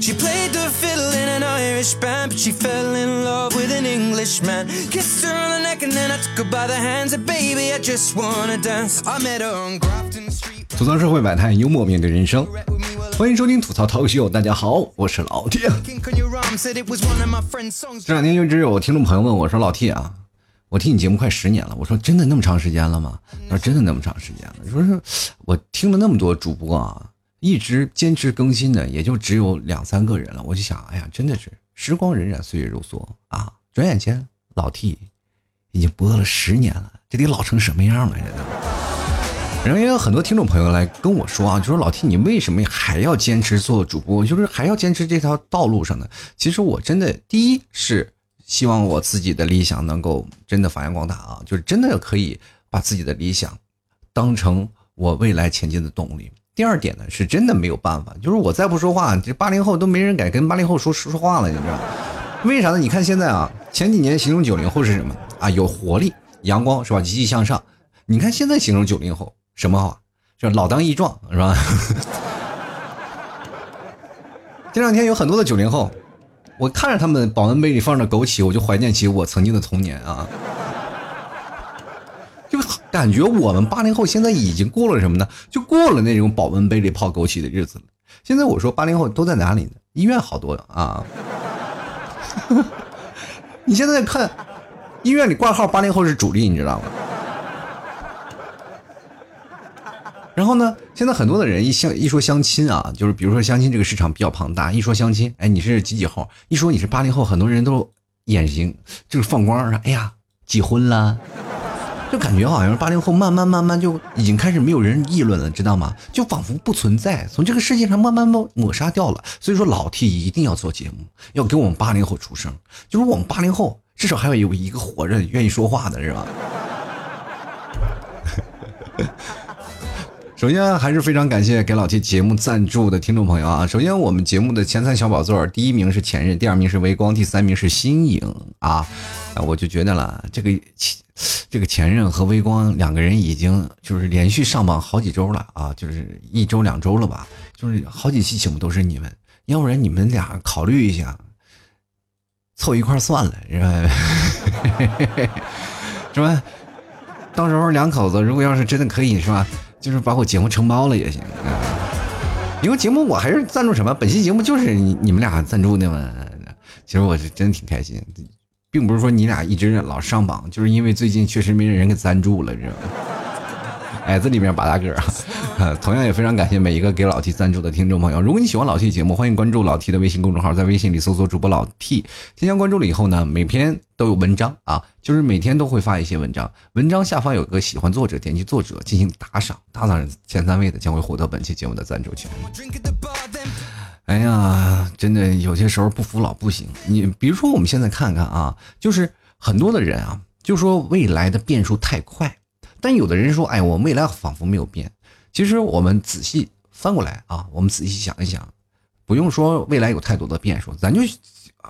She played the fiddle in an Irish band, but she fell in love with an Englishman. Kissed her on the neck and then I took her by the hands. And baby, I just wanna dance. I met her on Grafton Street. 吐槽社会百态，幽默面对人生。欢迎收听吐槽涛秀，大家好，我是老 T。这两天一直有听众朋友问我说：“老 T 啊，我听你节目快十年了。”我说：“真的那么长时间了吗？”他说：“真的那么长时间了。”你说是我听了那么多主播啊，一直坚持更新的也就只有两三个人了。我就想，哎呀，真的是时光荏苒，岁月如梭啊！转眼间，老 T 已经播了十年了，这得老成什么样了？这都。然后也有很多听众朋友来跟我说啊，就说老 T 你为什么还要坚持做主播，就是还要坚持这条道路上呢？其实我真的第一是希望我自己的理想能够真的发扬光大啊，就是真的可以把自己的理想当成我未来前进的动力。第二点呢，是真的没有办法，就是我再不说话，这八零后都没人敢跟八零后说说话了，你知道？为啥呢？你看现在啊，前几年形容九零后是什么啊？有活力、阳光是吧？积极向上。你看现在形容九零后什么话？就是老当益壮是吧？这两天有很多的九零后，我看着他们保温杯里放着枸杞，我就怀念起我曾经的童年啊。感觉我们八零后现在已经过了什么呢？就过了那种保温杯里泡枸杞的日子了。现在我说八零后都在哪里呢？医院好多啊。你现在看，医院里挂号八零后是主力，你知道吗？然后呢，现在很多的人一相一说相亲啊，就是比如说相亲这个市场比较庞大，一说相亲，哎，你是几几号？一说你是八零后，很多人都眼睛就是放光，说哎呀，几婚了？就感觉好像八零后慢慢慢慢就已经开始没有人议论了，知道吗？就仿佛不存在，从这个世界上慢慢抹抹杀掉了。所以说，老 T 一定要做节目，要给我们八零后出声，就是我们八零后至少还要有一个活着愿意说话的，是吧？首先还是非常感谢给老 T 节目赞助的听众朋友啊！首先我们节目的前三小宝座，第一名是前任，第二名是微光，第三名是新颖啊！我就觉得了，这个前这个前任和微光两个人已经就是连续上榜好几周了啊，就是一周两周了吧，就是好几期节目都是你们，要不然你们俩考虑一下，凑一块算了，是吧？是吧？到时候两口子如果要是真的可以，是吧？就是把我节目承包了也行啊。因为节目我还是赞助什么，本期节目就是你你们俩赞助的嘛。其实我是真挺开心，并不是说你俩一直老上榜，就是因为最近确实没人给赞助了，知道吗？矮子里面把大个儿啊！同样也非常感谢每一个给老 T 赞助的听众朋友。如果你喜欢老 T 节目，欢迎关注老 T 的微信公众号，在微信里搜索主播老 T，添加关注了以后呢，每篇都有文章啊，就是每天都会发一些文章。文章下方有个喜欢作者，点击作者进行打赏，打赏前三位的将会获得本期节目的赞助权。哎呀，真的有些时候不服老不行。你比如说，我们现在看看啊，就是很多的人啊，就说未来的变数太快，但有的人说，哎，我未来仿佛没有变。其实我们仔细翻过来啊，我们仔细想一想，不用说未来有太多的变数，咱就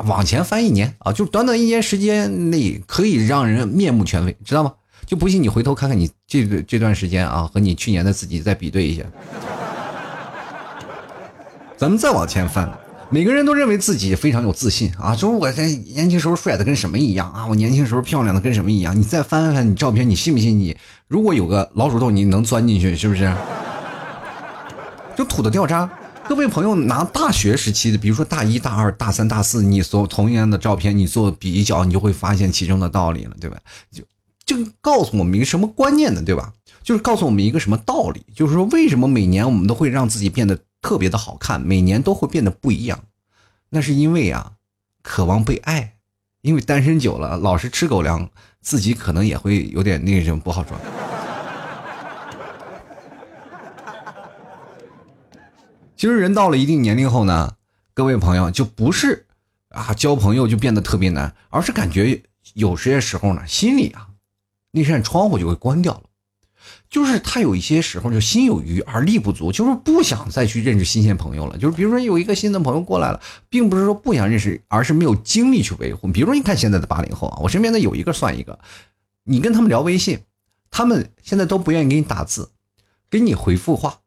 往前翻一年啊，就短短一年时间内可以让人面目全非，知道吗？就不信你回头看看你这个这段时间啊，和你去年的自己再比对一下。咱们再往前翻，每个人都认为自己非常有自信啊，说我在年轻时候帅的跟什么一样啊，我年轻时候漂亮的跟什么一样。你再翻翻你照片，你信不信你？如果有个老鼠洞，你能钻进去是不是？就土的掉渣。各位朋友，拿大学时期的，比如说大一、大二、大三、大四，你所同样的照片，你做比较，你就会发现其中的道理了，对吧？就就告诉我们一个什么观念呢？对吧？就是告诉我们一个什么道理？就是说，为什么每年我们都会让自己变得特别的好看，每年都会变得不一样？那是因为啊，渴望被爱。因为单身久了，老是吃狗粮，自己可能也会有点那什么不好说。其实人到了一定年龄后呢，各位朋友就不是啊交朋友就变得特别难，而是感觉有些时候呢，心里啊那扇窗户就会关掉了。就是他有一些时候就心有余而力不足，就是不想再去认识新鲜朋友了。就是比如说有一个新的朋友过来了，并不是说不想认识，而是没有精力去维护。比如说你看现在的八零后啊，我身边的有一个算一个，你跟他们聊微信，他们现在都不愿意给你打字，给你回复话，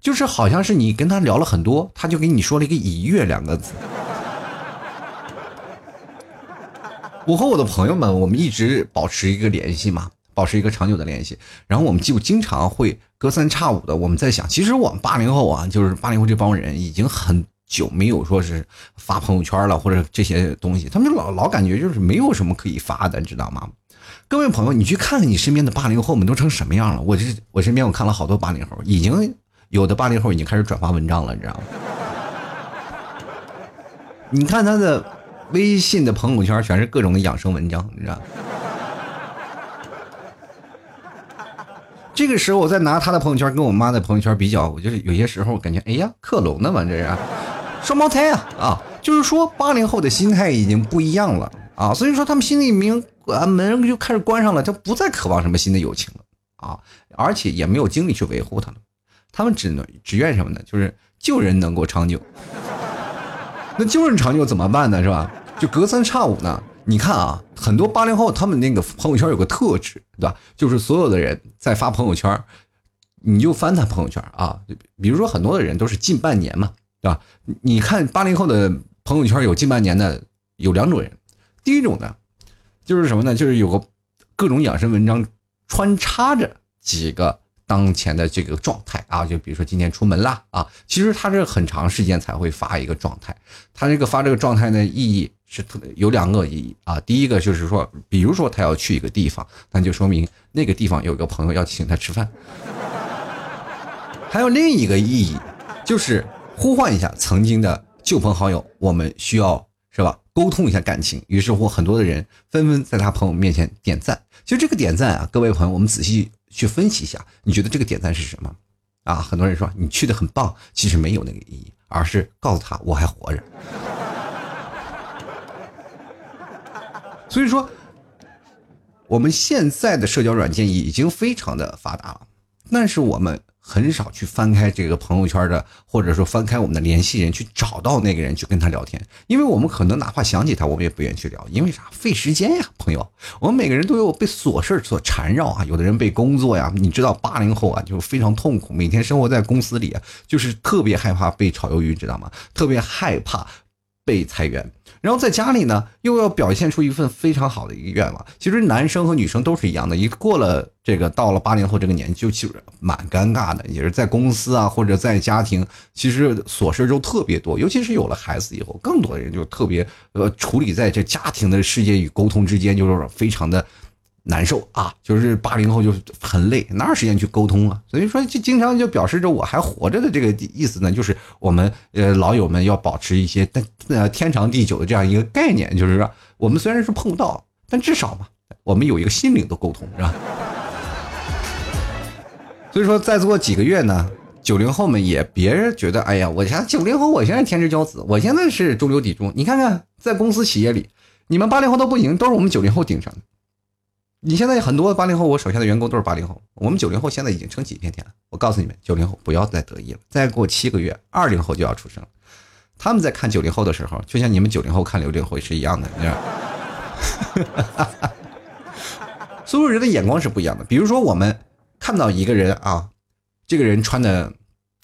就是好像是你跟他聊了很多，他就给你说了一个“已阅”两个字。我和我的朋友们，我们一直保持一个联系嘛，保持一个长久的联系。然后我们就经常会隔三差五的，我们在想，其实我们八零后啊，就是八零后这帮人，已经很久没有说是发朋友圈了，或者这些东西，他们老老感觉就是没有什么可以发的，你知道吗？各位朋友，你去看看你身边的八零后们都成什么样了？我这我身边我看了好多八零后，已经有的八零后已经开始转发文章了，你知道吗？你看他的。微信的朋友圈全是各种的养生文章，你知道？这个时候我再拿他的朋友圈跟我妈的朋友圈比较，我就是有些时候感觉，哎呀，克隆的嘛，这是双胞胎啊啊！就是说八零后的心态已经不一样了啊，所以说他们心里明啊门就开始关上了，他不再渴望什么新的友情了啊，而且也没有精力去维护他了，他们只能只愿什么呢？就是旧人能够长久。那旧人长久怎么办呢？是吧？就隔三差五呢。你看啊，很多八零后他们那个朋友圈有个特质，对吧？就是所有的人在发朋友圈，你就翻他朋友圈啊。比如说很多的人都是近半年嘛，对吧？你看八零后的朋友圈有近半年的有两种人，第一种呢，就是什么呢？就是有个各种养生文章穿插着几个。当前的这个状态啊，就比如说今天出门啦啊，其实他是很长时间才会发一个状态。他这个发这个状态的意义是特有两个意义啊。第一个就是说，比如说他要去一个地方，那就说明那个地方有个朋友要请他吃饭。还有另一个意义，就是呼唤一下曾经的旧朋好友，我们需要是吧？沟通一下感情。于是乎，很多的人纷纷在他朋友面前点赞。其实这个点赞啊，各位朋友，我们仔细。去分析一下，你觉得这个点赞是什么？啊，很多人说你去的很棒，其实没有那个意义，而是告诉他我还活着。所以说，我们现在的社交软件已经非常的发达了，但是我们。很少去翻开这个朋友圈的，或者说翻开我们的联系人去找到那个人去跟他聊天，因为我们可能哪怕想起他，我们也不愿意去聊，因为啥？费时间呀，朋友。我们每个人都有被琐事所缠绕啊，有的人被工作呀，你知道八零后啊，就非常痛苦，每天生活在公司里，就是特别害怕被炒鱿鱼，知道吗？特别害怕被裁员。然后在家里呢，又要表现出一份非常好的一个愿望。其实男生和女生都是一样的，一过了这个到了八零后这个年纪，就其实蛮尴尬的，也是在公司啊或者在家庭，其实琐事就特别多。尤其是有了孩子以后，更多的人就特别呃处理在这家庭的世界与沟通之间，就是非常的。难受啊，就是八零后就很累，哪有时间去沟通啊？所以说，就经常就表示着我还活着的这个意思呢，就是我们呃老友们要保持一些但呃天长地久的这样一个概念，就是说我们虽然是碰不到，但至少嘛，我们有一个心灵的沟通，是吧？所以说，再做几个月呢，九零后们也别觉得，哎呀，我现在九零后，我现在天之骄子，我现在是中流砥柱。你看看，在公司企业里，你们八零后都不行，都是我们九零后顶上的。你现在很多八零后，我手下的员工都是八零后。我们九零后现在已经撑起一片天了。我告诉你们，九零后不要再得意了，再过七个月，二零后就要出生了。他们在看九零后的时候，就像你们九零后看六零后是一样的，你知道所有人的眼光是不一样的。比如说，我们看到一个人啊，这个人穿的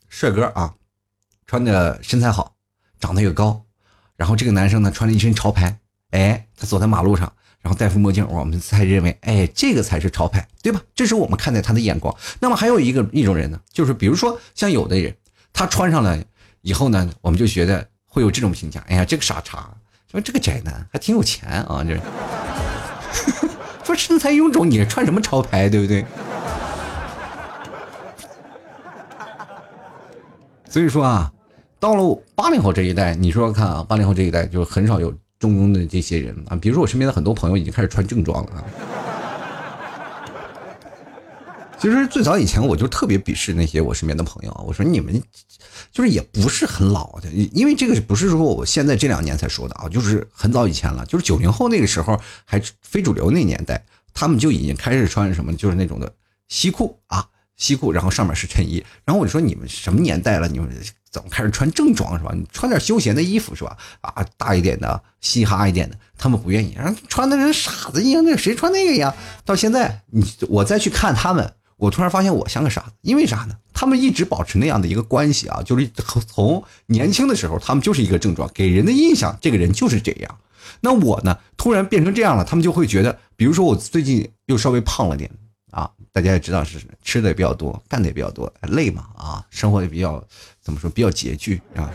帅哥啊，穿的身材好，长得又高，然后这个男生呢穿了一身潮牌，哎，他走在马路上。然后戴副墨镜，我们才认为，哎，这个才是潮牌，对吧？这是我们看待他的眼光。那么还有一个一种人呢，就是比如说像有的人，他穿上了以后呢，我们就觉得会有这种评价，哎呀，这个傻叉，说这个宅男还挺有钱啊，这 说身材臃肿，你穿什么潮牌，对不对？所以说啊，到了八零后这一代，你说说看啊，八零后这一代就很少有。中庸的这些人啊，比如说我身边的很多朋友已经开始穿正装了啊。其实最早以前我就特别鄙视那些我身边的朋友啊，我说你们就是也不是很老的，因为这个不是说我现在这两年才说的啊，就是很早以前了，就是九零后那个时候还非主流那年代，他们就已经开始穿什么，就是那种的西裤啊，西裤，然后上面是衬衣，然后我就说你们什么年代了，你们。怎么开始穿正装是吧？你穿点休闲的衣服是吧？啊，大一点的，嘻哈一点的，他们不愿意，然后穿的跟傻子一样，那谁穿那个呀？到现在，你我再去看他们，我突然发现我像个傻子，因为啥呢？他们一直保持那样的一个关系啊，就是从年轻的时候，他们就是一个症状，给人的印象，这个人就是这样。那我呢，突然变成这样了，他们就会觉得，比如说我最近又稍微胖了点啊，大家也知道是吃的也比较多，干的也比较多，累嘛啊，生活也比较怎么说，比较拮据啊。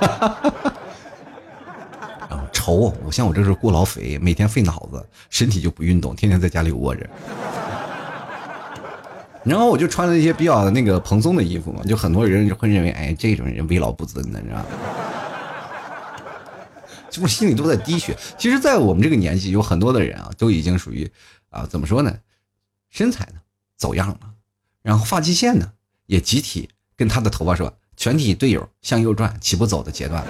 啊，愁！我像我这是过劳肥，每天费脑子，身体就不运动，天天在家里窝着。然后我就穿了一些比较那个蓬松的衣服嘛，就很多人就会认为，哎，这种人为老不尊的，你知道吗？是不是心里都在滴血？其实，在我们这个年纪，有很多的人啊，都已经属于啊，怎么说呢？身材呢走样了，然后发际线呢也集体跟他的头发说，全体队友向右转，起步走的阶段。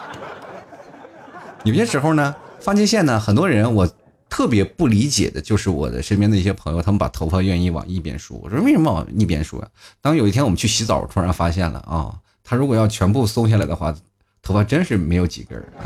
有些时候呢，发际线呢，很多人我。特别不理解的就是我的身边的一些朋友，他们把头发愿意往一边梳。我说为什么往一边梳啊？当有一天我们去洗澡，突然发现了啊，他如果要全部松下来的话，头发真是没有几根啊。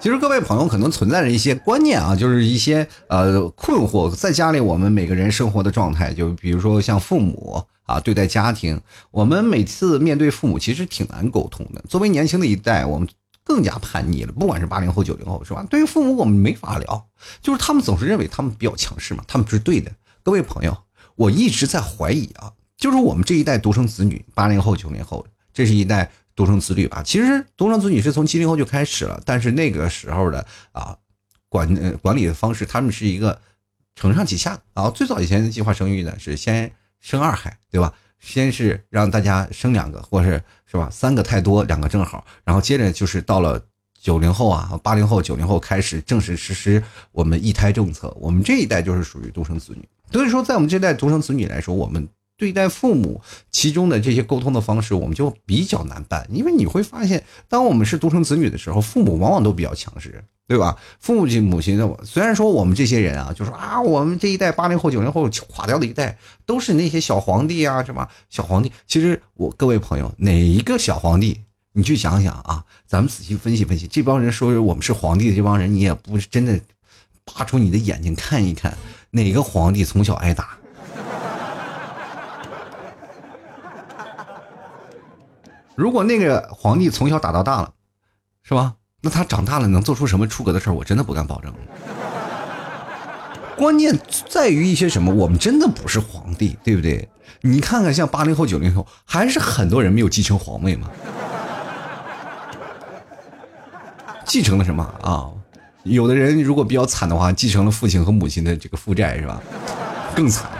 其实各位朋友可能存在着一些观念啊，就是一些呃困惑，在家里我们每个人生活的状态，就比如说像父母啊对待家庭，我们每次面对父母其实挺难沟通的。作为年轻的一代，我们。更加叛逆了，不管是八零后、九零后，是吧？对于父母，我们没法聊，就是他们总是认为他们比较强势嘛，他们是对的。各位朋友，我一直在怀疑啊，就是我们这一代独生子女，八零后、九零后，这是一代独生子女吧？其实独生子女是从七零后就开始了，但是那个时候的啊，管管理的方式，他们是一个承上启下的啊。最早以前计划生育呢，是先生二孩，对吧？先是让大家生两个，或是是吧，三个太多，两个正好。然后接着就是到了九零后啊，八零后、九零后开始正式实施我们一胎政策。我们这一代就是属于独生子女，所以说在我们这代独生子女来说，我们对待父母其中的这些沟通的方式，我们就比较难办。因为你会发现，当我们是独生子女的时候，父母往往都比较强势。对吧？父母亲、母亲的，虽然说我们这些人啊，就说啊，我们这一代八零后、九零后垮掉的一代，都是那些小皇帝啊，是吧？小皇帝，其实我各位朋友，哪一个小皇帝？你去想想啊，咱们仔细分析分析，这帮人说我们是皇帝的这帮人，你也不是真的，拔出你的眼睛看一看，哪个皇帝从小挨打？如果那个皇帝从小打到大了，是吧？那他长大了能做出什么出格的事儿？我真的不敢保证。关键在于一些什么？我们真的不是皇帝，对不对？你看看，像八零后、九零后，还是很多人没有继承皇位嘛？继承了什么啊？有的人如果比较惨的话，继承了父亲和母亲的这个负债，是吧？更惨。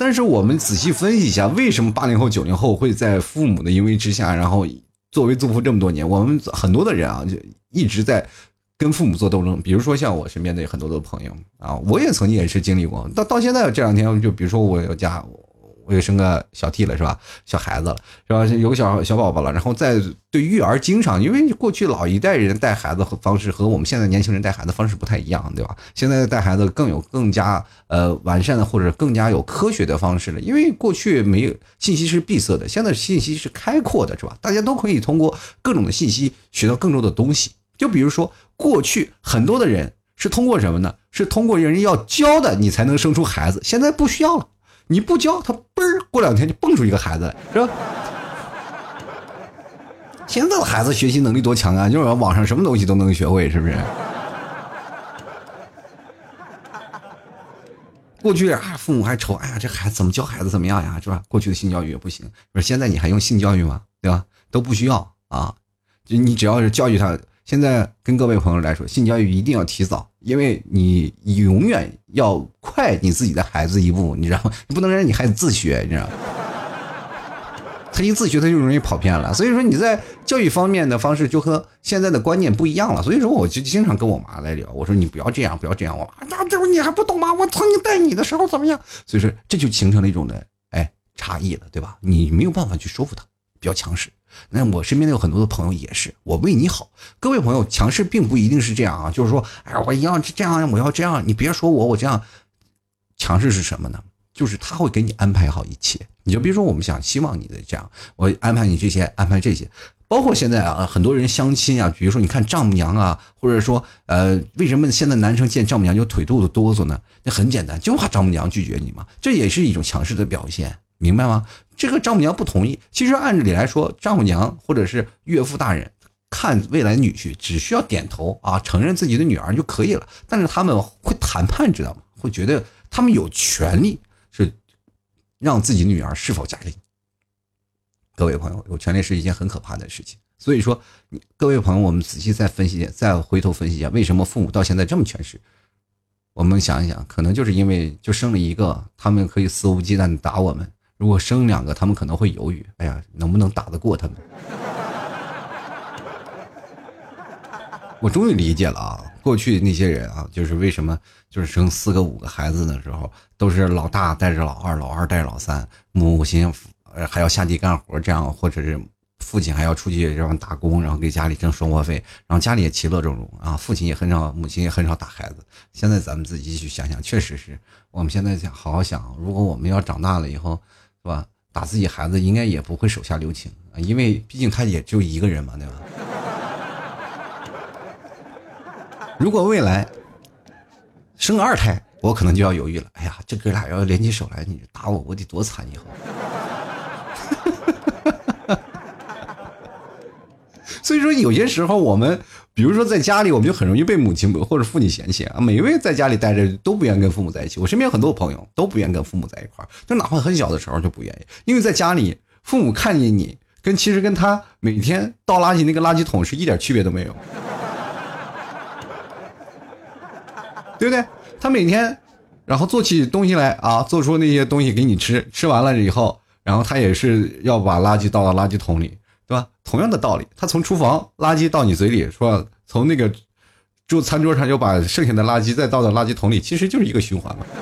但是我们仔细分析一下，为什么八零后、九零后会在父母的淫威之下，然后？作为祖父这么多年，我们很多的人啊，就一直在跟父母做斗争。比如说像我身边的很多的朋友啊，我也曾经也是经历过。到到现在这两天，就比如说我有家。我又生个小 T 了，是吧？小孩子了，是吧？有个小小宝宝了。然后再对育儿经常，因为过去老一代人带孩子方式和我们现在年轻人带孩子方式不太一样，对吧？现在带孩子更有更加呃完善的或者更加有科学的方式了。因为过去没有信息是闭塞的，现在信息是开阔的，是吧？大家都可以通过各种的信息学到更多的东西。就比如说过去很多的人是通过什么呢？是通过人要教的你才能生出孩子，现在不需要了。你不教他，嘣儿过两天就蹦出一个孩子来，是吧？现在的孩子学习能力多强啊！就是网上什么东西都能学会，是不是？过去啊，父母还愁，哎呀，这孩子怎么教孩子怎么样呀，是吧？过去的性教育也不行，不是？现在你还用性教育吗？对吧？都不需要啊，就你只要是教育他。现在跟各位朋友来说，性教育一定要提早，因为你永远要快你自己的孩子一步，你知道吗？你不能让你孩子自学，你知道吗？他一自学他就容易跑偏了。所以说你在教育方面的方式就和现在的观念不一样了。所以说我就经常跟我妈来聊，我说你不要这样，不要这样。我妈，那这你还不懂吗？我曾经带你的时候怎么样？所以说这就形成了一种的哎差异了，对吧？你没有办法去说服他，比较强势。那我身边的有很多的朋友也是，我为你好。各位朋友，强势并不一定是这样啊，就是说，哎，我一样这样，我要这样，你别说我，我这样。强势是什么呢？就是他会给你安排好一切。你就比如说，我们想希望你的这样，我安排你这些，安排这些，包括现在啊，很多人相亲啊，比如说你看丈母娘啊，或者说呃，为什么现在男生见丈母娘就腿肚子哆嗦呢？那很简单，就怕丈母娘拒绝你嘛，这也是一种强势的表现，明白吗？这个丈母娘不同意，其实按理来说，丈母娘或者是岳父大人看未来女婿，只需要点头啊，承认自己的女儿就可以了。但是他们会谈判，知道吗？会觉得他们有权利是让自己的女儿是否嫁给你。各位朋友，有权利是一件很可怕的事情。所以说，各位朋友，我们仔细再分析，再回头分析一下，为什么父母到现在这么权势？我们想一想，可能就是因为就生了一个，他们可以肆无忌惮的打我们；如果生两个，他们可能会犹豫，哎呀，能不能打得过他们？我终于理解了啊，过去那些人啊，就是为什么就是生四个五个孩子的时候，都是老大带着老二，老二带着老三，母亲。还要下地干活，这样或者是父亲还要出去这样打工，然后给家里挣生活费，然后家里也其乐融融啊。父亲也很少，母亲也很少打孩子。现在咱们自己去想想，确实是我们现在想好好想，如果我们要长大了以后，是吧？打自己孩子应该也不会手下留情啊，因为毕竟他也就一个人嘛，对吧？如果未来生二胎，我可能就要犹豫了。哎呀，这哥俩要联起手来，你打我，我得多惨以后。所以说，有些时候我们，比如说在家里，我们就很容易被母亲或者父亲嫌弃啊。每一位在家里待着都不愿意跟父母在一起。我身边很多朋友都不愿意跟父母在一块儿，就哪怕很小的时候就不愿意，因为在家里，父母看见你，跟其实跟他每天倒垃圾那个垃圾桶是一点区别都没有，对不对？他每天，然后做起东西来啊，做出那些东西给你吃，吃完了以后，然后他也是要把垃圾倒到垃圾桶里。同样的道理，他从厨房垃圾到你嘴里，说从那个 桌餐桌上又把剩下的垃圾再倒到垃圾桶里，其实就是一个循环嘛。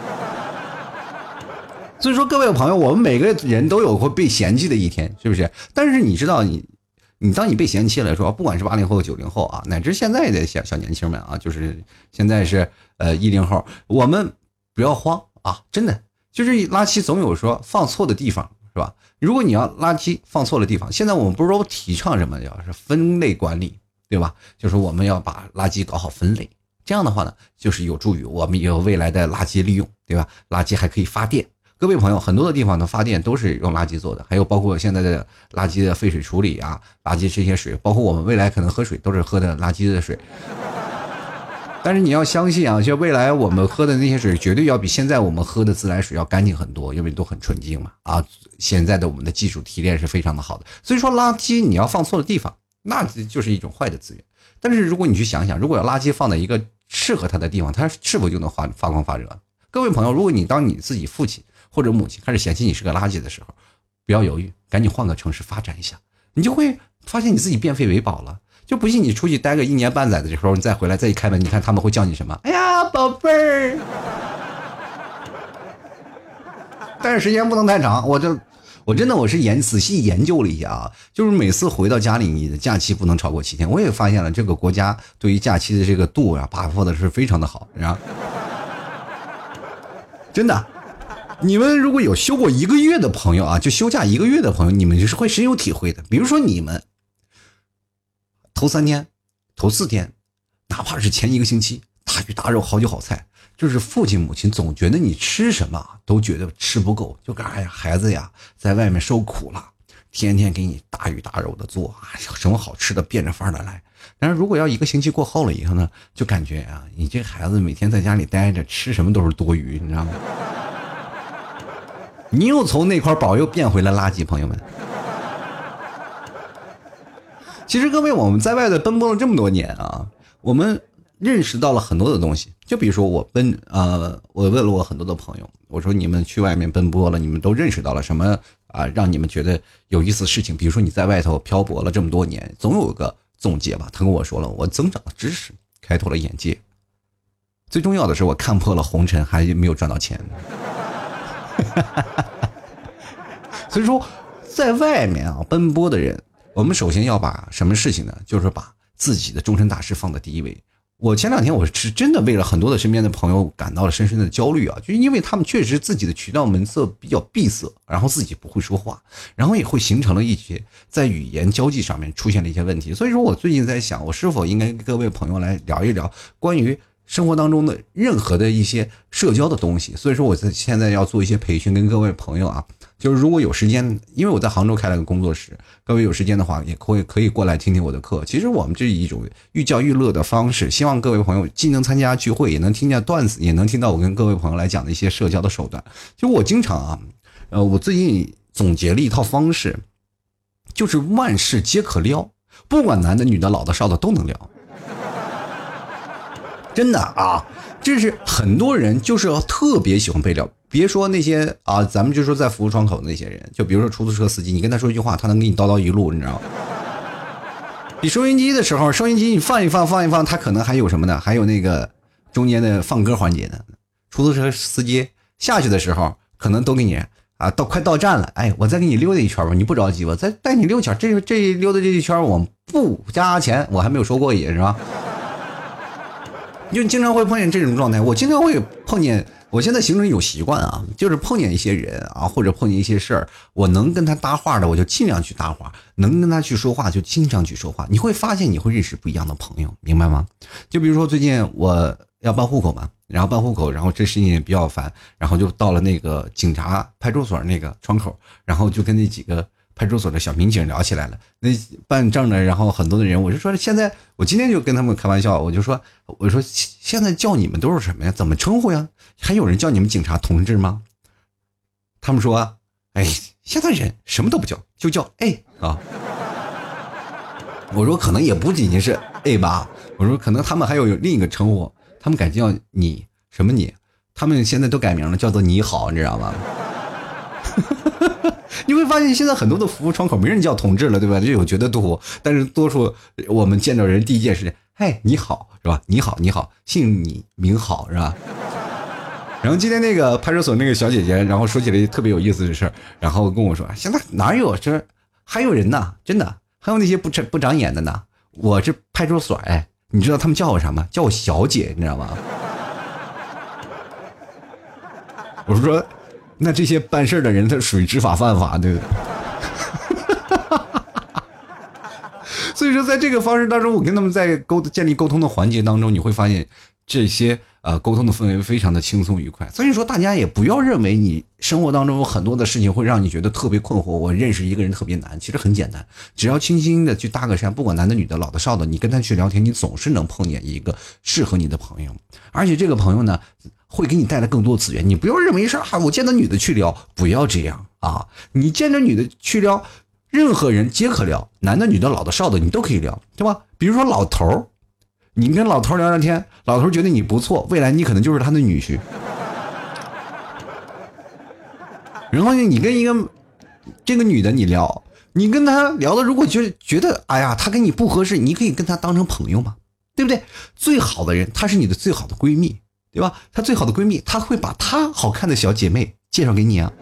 所以说，各位朋友，我们每个人都有会被嫌弃的一天，是不是？但是你知道，你你当你被嫌弃了，说不管是八零后、九零后啊，乃至现在的小小年轻们啊，就是现在是呃一零后，我们不要慌啊，真的就是垃圾总有说放错的地方。是吧？如果你要垃圾放错了地方，现在我们不是说提倡什么，叫是分类管理，对吧？就是我们要把垃圾搞好分类，这样的话呢，就是有助于我们有未来的垃圾利用，对吧？垃圾还可以发电。各位朋友，很多的地方的发电都是用垃圾做的，还有包括现在的垃圾的废水处理啊，垃圾这些水，包括我们未来可能喝水都是喝的垃圾的水。但是你要相信啊，就未来我们喝的那些水，绝对要比现在我们喝的自来水要干净很多，因为都很纯净嘛。啊，现在的我们的技术提炼是非常的好的。所以说，垃圾你要放错了地方，那就是一种坏的资源。但是如果你去想想，如果要垃圾放在一个适合它的地方，它是否就能发发光发热？各位朋友，如果你当你自己父亲或者母亲开始嫌弃你是个垃圾的时候，不要犹豫，赶紧换个城市发展一下，你就会发现你自己变废为宝了。就不信你出去待个一年半载的时候，你再回来再一开门，你看他们会叫你什么？哎呀，宝贝儿！但是时间不能太长，我就我真的我是研仔细研究了一下啊，就是每次回到家里，你的假期不能超过七天。我也发现了这个国家对于假期的这个度啊，把握的是非常的好，然后真的，你们如果有休过一个月的朋友啊，就休假一个月的朋友，你们就是会深有体会的。比如说你们。头三天，头四天，哪怕是前一个星期，大鱼大肉，好酒好菜，就是父亲母亲总觉得你吃什么都觉得吃不够，就哎呀孩子呀，在外面受苦了，天天给你大鱼大肉的做啊，什么好吃的变着法的来。但是如果要一个星期过后了以后呢，就感觉啊，你这孩子每天在家里待着，吃什么都是多余，你知道吗？你又从那块宝又变回了垃圾，朋友们。其实各位，我们在外头奔波了这么多年啊，我们认识到了很多的东西。就比如说我奔呃，我问了我很多的朋友，我说你们去外面奔波了，你们都认识到了什么啊？让你们觉得有意思的事情。比如说你在外头漂泊了这么多年，总有个总结吧。他跟我说了，我增长了知识，开拓了眼界。最重要的是，我看破了红尘，还没有赚到钱。所以说，在外面啊奔波的人。我们首先要把什么事情呢？就是把自己的终身大事放在第一位。我前两天我是真的为了很多的身边的朋友感到了深深的焦虑啊，就因为他们确实自己的渠道门色比较闭塞，然后自己不会说话，然后也会形成了一些在语言交际上面出现了一些问题。所以说我最近在想，我是否应该跟各位朋友来聊一聊关于生活当中的任何的一些社交的东西。所以说我在现在要做一些培训，跟各位朋友啊。就是如果有时间，因为我在杭州开了个工作室，各位有时间的话，也可以可以过来听听我的课。其实我们这是一种寓教于乐的方式，希望各位朋友既能参加聚会，也能听见段子，也能听到我跟各位朋友来讲的一些社交的手段。就我经常啊，呃，我最近总结了一套方式，就是万事皆可撩，不管男的、女的、老的、少的都能撩。真的啊，这是很多人就是特别喜欢被撩。别说那些啊，咱们就说在服务窗口那些人，就比如说出租车司机，你跟他说一句话，他能给你叨叨一路，你知道吗？比收音机的时候，收音机你放一放，放一放，他可能还有什么呢？还有那个中间的放歌环节呢。出租车司机下去的时候，可能都给你啊，到快到站了，哎，我再给你溜达一圈吧，你不着急吧？再带你溜圈，这这溜达这一圈我不加钱，我还没有说过瘾是吧？就经常会碰见这种状态，我经常会碰见。我现在形成一种习惯啊，就是碰见一些人啊，或者碰见一些事儿，我能跟他搭话的，我就尽量去搭话；能跟他去说话，就经常去说话。你会发现，你会认识不一样的朋友，明白吗？就比如说最近我要办户口嘛，然后办户口，然后这事情也比较烦，然后就到了那个警察派出所那个窗口，然后就跟那几个。派出所的小民警聊起来了，那办证的，然后很多的人，我就说现在，我今天就跟他们开玩笑，我就说，我说现在叫你们都是什么呀？怎么称呼呀？还有人叫你们警察同志吗？他们说，哎，现在人什么都不叫，就叫哎啊。我说可能也不仅仅是 A 吧，我说可能他们还有另一个称呼，他们改叫你什么你，他们现在都改名了，叫做你好，你知道吗？你会发现，现在很多的服务窗口没人叫同志了，对吧？就有觉得多，但是多数我们见到人第一件事情，嗨，你好，是吧？你好，你好，姓你名好，是吧？然后今天那个派出所那个小姐姐，然后说起来特别有意思的事儿，然后跟我说，现在哪有这还有人呢？真的，还有那些不长不长眼的呢。我这派出所，哎，你知道他们叫我什么？叫我小姐，你知道吗？我说。那这些办事的人，他属于知法犯法，对不对？所以说，在这个方式当中，我跟他们在沟建立沟通的环节当中，你会发现这些呃沟通的氛围非常的轻松愉快。所以说，大家也不要认为你生活当中有很多的事情会让你觉得特别困惑。我认识一个人特别难，其实很简单，只要轻轻的去搭个讪，不管男的女的、老的少的，你跟他去聊天，你总是能碰见一个适合你的朋友，而且这个朋友呢。会给你带来更多资源，你不要认为是啊，我见到女的去撩，不要这样啊！你见着女的去撩，任何人皆可撩，男的、女的、老的、少的，你都可以撩，对吧？比如说老头儿，你跟老头聊聊天，老头觉得你不错，未来你可能就是他的女婿。然后呢，你跟一个这个女的你聊，你跟他聊的，如果觉觉得哎呀，他跟你不合适，你可以跟他当成朋友嘛，对不对？最好的人，她是你的最好的闺蜜。对吧？她最好的闺蜜，她会把她好看的小姐妹介绍给你啊。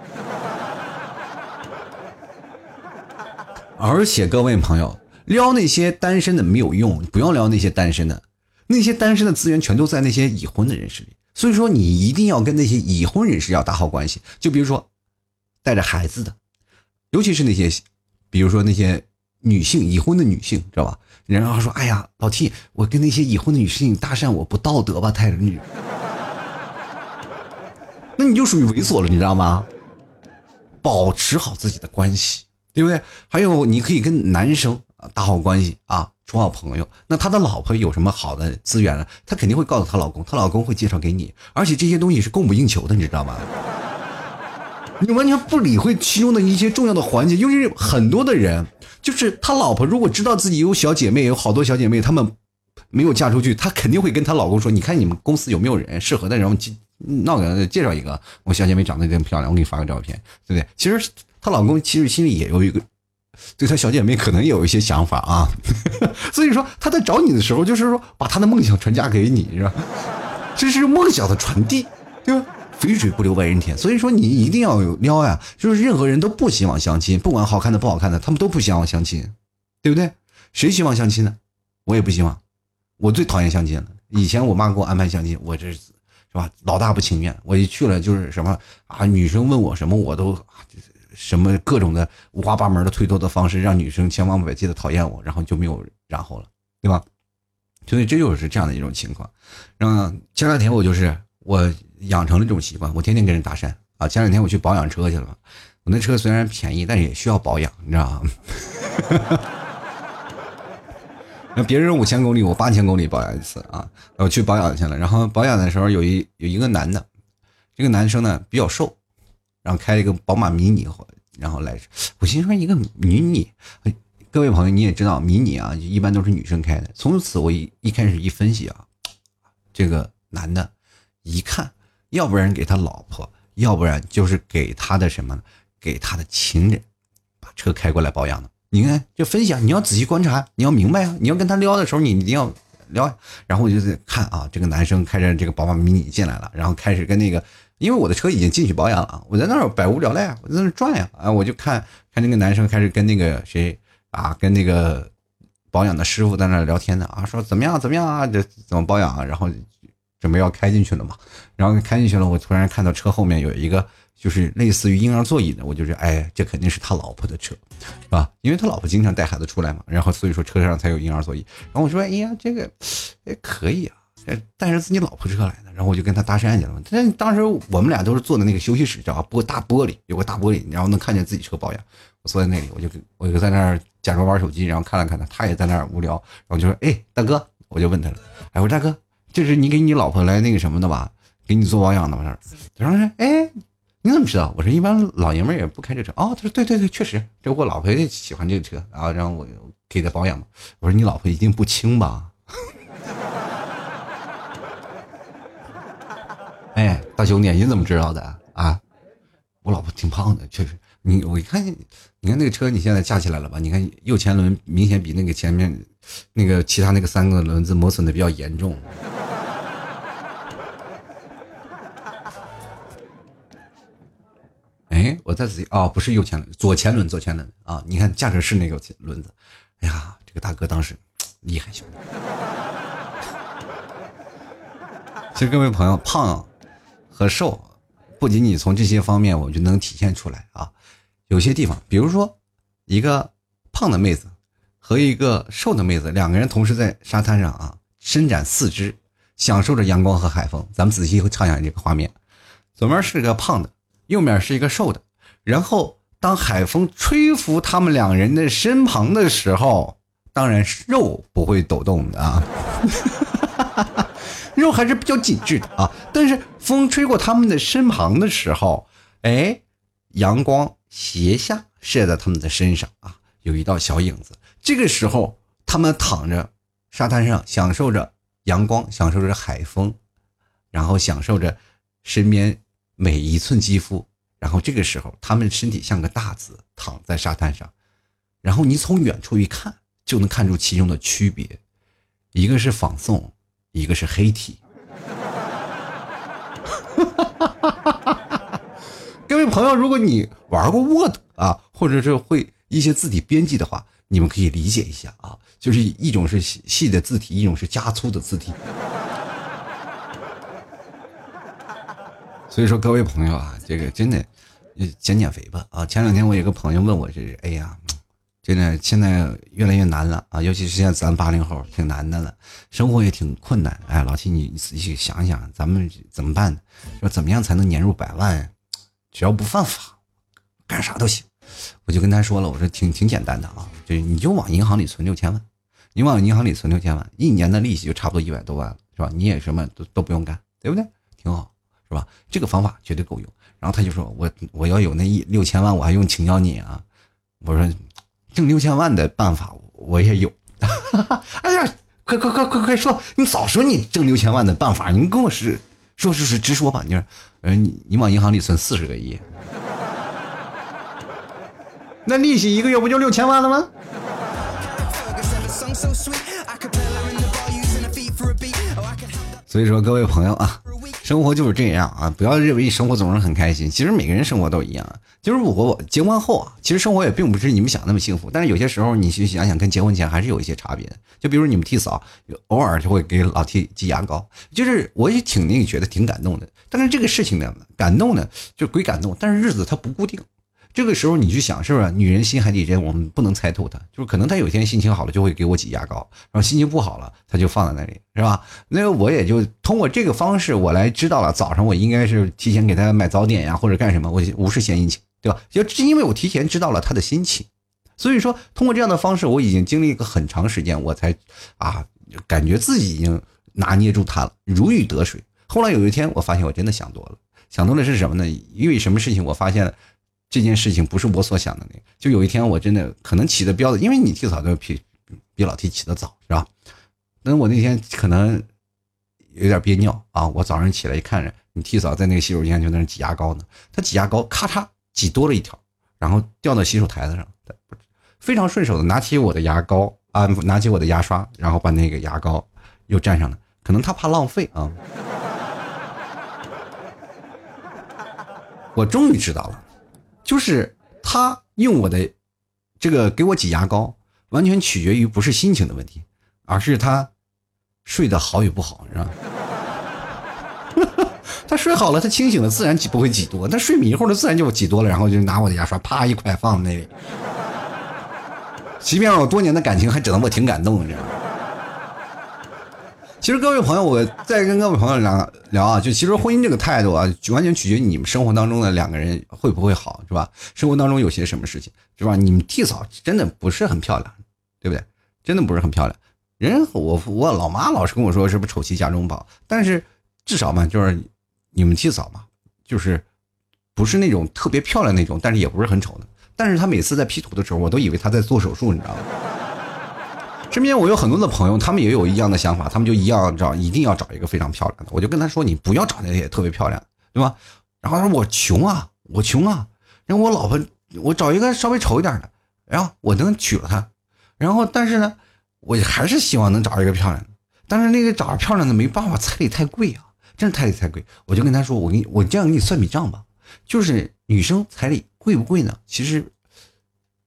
而且各位朋友，撩那些单身的没有用，不要撩那些单身的，那些单身的资源全都在那些已婚的人士里。所以说，你一定要跟那些已婚人士要打好关系。就比如说带着孩子的，尤其是那些，比如说那些女性已婚的女性，知道吧？然后说：“哎呀，老 T，我跟那些已婚的女性搭讪，我不道德吧？太女。”那你就属于猥琐了，你知道吗？保持好自己的关系，对不对？还有，你可以跟男生打好关系啊，处好朋友。那他的老婆有什么好的资源呢？他肯定会告诉她老公，她老公会介绍给你。而且这些东西是供不应求的，你知道吗？你完全不理会其中的一些重要的环节，因为很多的人，就是他老婆如果知道自己有小姐妹，有好多小姐妹，她们没有嫁出去，她肯定会跟她老公说：“你看你们公司有没有人适合的？然后那给介绍一个，我小姐妹长得真漂亮，我给你发个照片，对不对？其实她老公其实心里也有一个，对她小姐妹可能有一些想法啊。所以说他在找你的时候，就是说把他的梦想传嫁给你，是吧？这是梦想的传递，对吧？肥水不流外人田。所以说你一定要有撩呀，就是任何人都不希望相亲，不管好看的不好看的，他们都不希望相亲，对不对？谁希望相亲呢？我也不希望，我最讨厌相亲了。以前我妈给我安排相亲，我这是吧，老大不情愿。我一去了就是什么啊，女生问我什么，我都什么各种的五花八门的推脱的方式，让女生千方百计的讨厌我，然后就没有然后了，对吧？所以这就是这样的一种情况。然后前两天我就是我养成了这种习惯，我天天跟人搭讪啊。前两天我去保养车去了，我那车虽然便宜，但是也需要保养，你知道吗？那别人五千公里，我八千公里保养一次啊。我去保养去了，然后保养的时候有一有一个男的，这个男生呢比较瘦，然后开了一个宝马迷你，然后来，我心说一个迷你。各位朋友，你也知道迷你啊，一般都是女生开的。从此我一一开始一分析啊，这个男的，一看，要不然给他老婆，要不然就是给他的什么，给他的情人，把车开过来保养的。你看就分析啊，你要仔细观察，你要明白啊，你要跟他聊的时候，你一定要聊。然后我就在看啊，这个男生开着这个宝马迷你进来了，然后开始跟那个，因为我的车已经进去保养了，我在那儿百无聊赖，我在那儿转呀啊，我就看看那个男生开始跟那个谁。啊，跟那个保养的师傅在那聊天呢啊，说怎么样怎么样啊，这怎么保养啊？然后准备要开进去了嘛，然后开进去了，我突然看到车后面有一个就是类似于婴儿座椅的，我就觉得哎，这肯定是他老婆的车，是吧？因为他老婆经常带孩子出来嘛，然后所以说车上才有婴儿座椅。然后我说哎呀，这个哎可以啊，带着自己老婆车来的，然后我就跟他搭讪去了嘛。但当时我们俩都是坐在那个休息室，知道吧？玻大玻璃有个大玻璃，然后能看见自己车保养。我坐在那里，我就我就在那儿。假装玩手机，然后看了看他，他也在那儿无聊，然后就说：“哎，大哥，我就问他了，哎，我说大哥，这是你给你老婆来那个什么的吧？给你做保养的吧？”他说：“哎，你怎么知道？”我说：“一般老爷们儿也不开这车。”哦，他说：“对对对，确实，这我老婆也喜欢这个车啊，然后让我给她保养嘛。”我说：“你老婆一定不轻吧？” 哎，大兄弟，你怎么知道的啊？我老婆挺胖的，确实。你我一看，你看那个车，你现在架起来了吧？你看右前轮明显比那个前面那个其他那个三个轮子磨损的比较严重。哎，我再仔细哦，不是右前轮，左前轮，左前轮啊！你看驾驶室那个轮子，哎呀，这个大哥当时厉害，兄弟。其实各位朋友，胖和瘦不仅仅从这些方面，我就能体现出来啊。有些地方，比如说，一个胖的妹子和一个瘦的妹子，两个人同时在沙滩上啊，伸展四肢，享受着阳光和海风。咱们仔细会畅想这个画面：左面是个胖的，右面是一个瘦的。然后当海风吹拂他们两人的身旁的时候，当然肉不会抖动的啊，肉还是比较紧致的啊。但是风吹过他们的身旁的时候，哎，阳光。斜下射在他们的身上啊，有一道小影子。这个时候，他们躺着沙滩上，享受着阳光，享受着海风，然后享受着身边每一寸肌肤。然后这个时候，他们身体像个大字躺在沙滩上。然后你从远处一看，就能看出其中的区别，一个是仿宋，一个是黑体。各位朋友，如果你玩过 Word 啊，或者是会一些字体编辑的话，你们可以理解一下啊，就是一种是细的字体，一种是加粗的字体。所以说，各位朋友啊，这个真的减减肥吧啊！前两天我有个朋友问我，这是哎呀，真的现在越来越难了啊，尤其是现在咱八零后挺难的了，生活也挺困难。哎，老七，你仔细想想，咱们怎么办？说怎么样才能年入百万？只要不犯法，干啥都行。我就跟他说了，我说挺挺简单的啊，就是你就往银行里存六千万，你往银行里存六千万，一年的利息就差不多一百多万了，是吧？你也什么都都不用干，对不对？挺好，是吧？这个方法绝对够用。然后他就说我我要有那一六千万，我还用请教你啊。我说挣六千万的办法我也有。哎呀，快快快快快说，你早说你挣六千万的办法，你跟我是。说说是直说吧，你说，嗯，你你往银行里存四十个亿，那利息一个月不就六千万了吗？所以说，各位朋友啊，生活就是这样啊！不要认为生活总是很开心，其实每个人生活都一样。就是我结婚后啊，其实生活也并不是你们想那么幸福。但是有些时候你去想想，跟结婚前还是有一些差别的。就比如你们替嫂偶尔就会给老替挤牙膏，就是我也挺那个觉得挺感动的。但是这个事情呢，感动呢就归感动，但是日子它不固定。这个时候你去想是不是？女人心海底针，我们不能猜透她。就是可能她有一天心情好了，就会给我挤牙膏；然后心情不好了，她就放在那里，是吧？那我也就通过这个方式，我来知道了早上我应该是提前给她买早点呀，或者干什么，我无事献殷勤，对吧？就是因为我提前知道了她的心情，所以说通过这样的方式，我已经经历一个很长时间，我才啊感觉自己已经拿捏住她了，如鱼得水。后来有一天，我发现我真的想多了，想多了是什么呢？因为什么事情？我发现。这件事情不是我所想的那个，就有一天我真的可能起的标的，因为你替嫂都比比老替起的早，是吧？那我那天可能有点憋尿啊，我早上起来一看着你替嫂在那个洗手间就在那挤牙膏呢，她挤牙膏咔嚓挤多了一条，然后掉到洗手台子上，非常顺手的拿起我的牙膏啊，拿起我的牙刷，然后把那个牙膏又蘸上了，可能她怕浪费啊。我终于知道了。就是他用我的这个给我挤牙膏，完全取决于不是心情的问题，而是他睡得好与不好，是吧？他睡好了，他清醒了，自然挤不会挤多；他睡迷糊了，自然就挤多了，然后就拿我的牙刷啪一块放在那里。即便我多年的感情，还整得我挺感动，你知道吗？其实各位朋友，我在跟各位朋友聊聊啊，就其实婚姻这个态度啊，完全取决于你们生活当中的两个人会不会好，是吧？生活当中有些什么事情，是吧？你们替嫂真的不是很漂亮，对不对？真的不是很漂亮。人我我老妈老是跟我说，是不是丑妻家中宝？但是至少嘛，就是你们替嫂嘛，就是不是那种特别漂亮那种，但是也不是很丑的。但是她每次在 P 图的时候，我都以为她在做手术，你知道吗？身边我有很多的朋友，他们也有一样的想法，他们就一样找，一定要找一个非常漂亮的。我就跟他说：“你不要找那些特别漂亮，对吧？”然后他说：“我穷啊，我穷啊。”然后我老婆，我找一个稍微丑一点的，然后我能娶了她。然后但是呢，我还是希望能找一个漂亮的。但是那个找漂亮的没办法，彩礼太贵啊，真是彩礼太贵。我就跟他说：“我给你，我这样给你算笔账吧，就是女生彩礼贵不贵呢？其实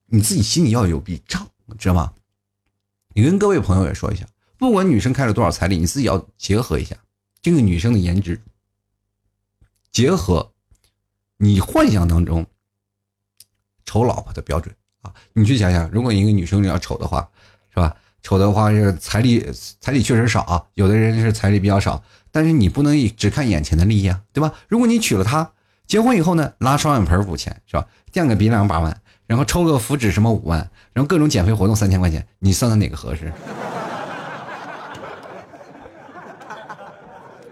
你自己心里要有笔账，知道吗？”你跟各位朋友也说一下，不管女生开了多少彩礼，你自己要结合一下这个女生的颜值，结合你幻想当中丑老婆的标准啊，你去想想，如果一个女生你要丑的话，是吧？丑的话是彩礼，彩礼确实少啊，有的人是彩礼比较少，但是你不能只看眼前的利益啊，对吧？如果你娶了她，结婚以后呢，拉双眼皮补钱是吧？垫个鼻梁八万。然后抽个福纸什么五万，然后各种减肥活动三千块钱，你算算哪个合适？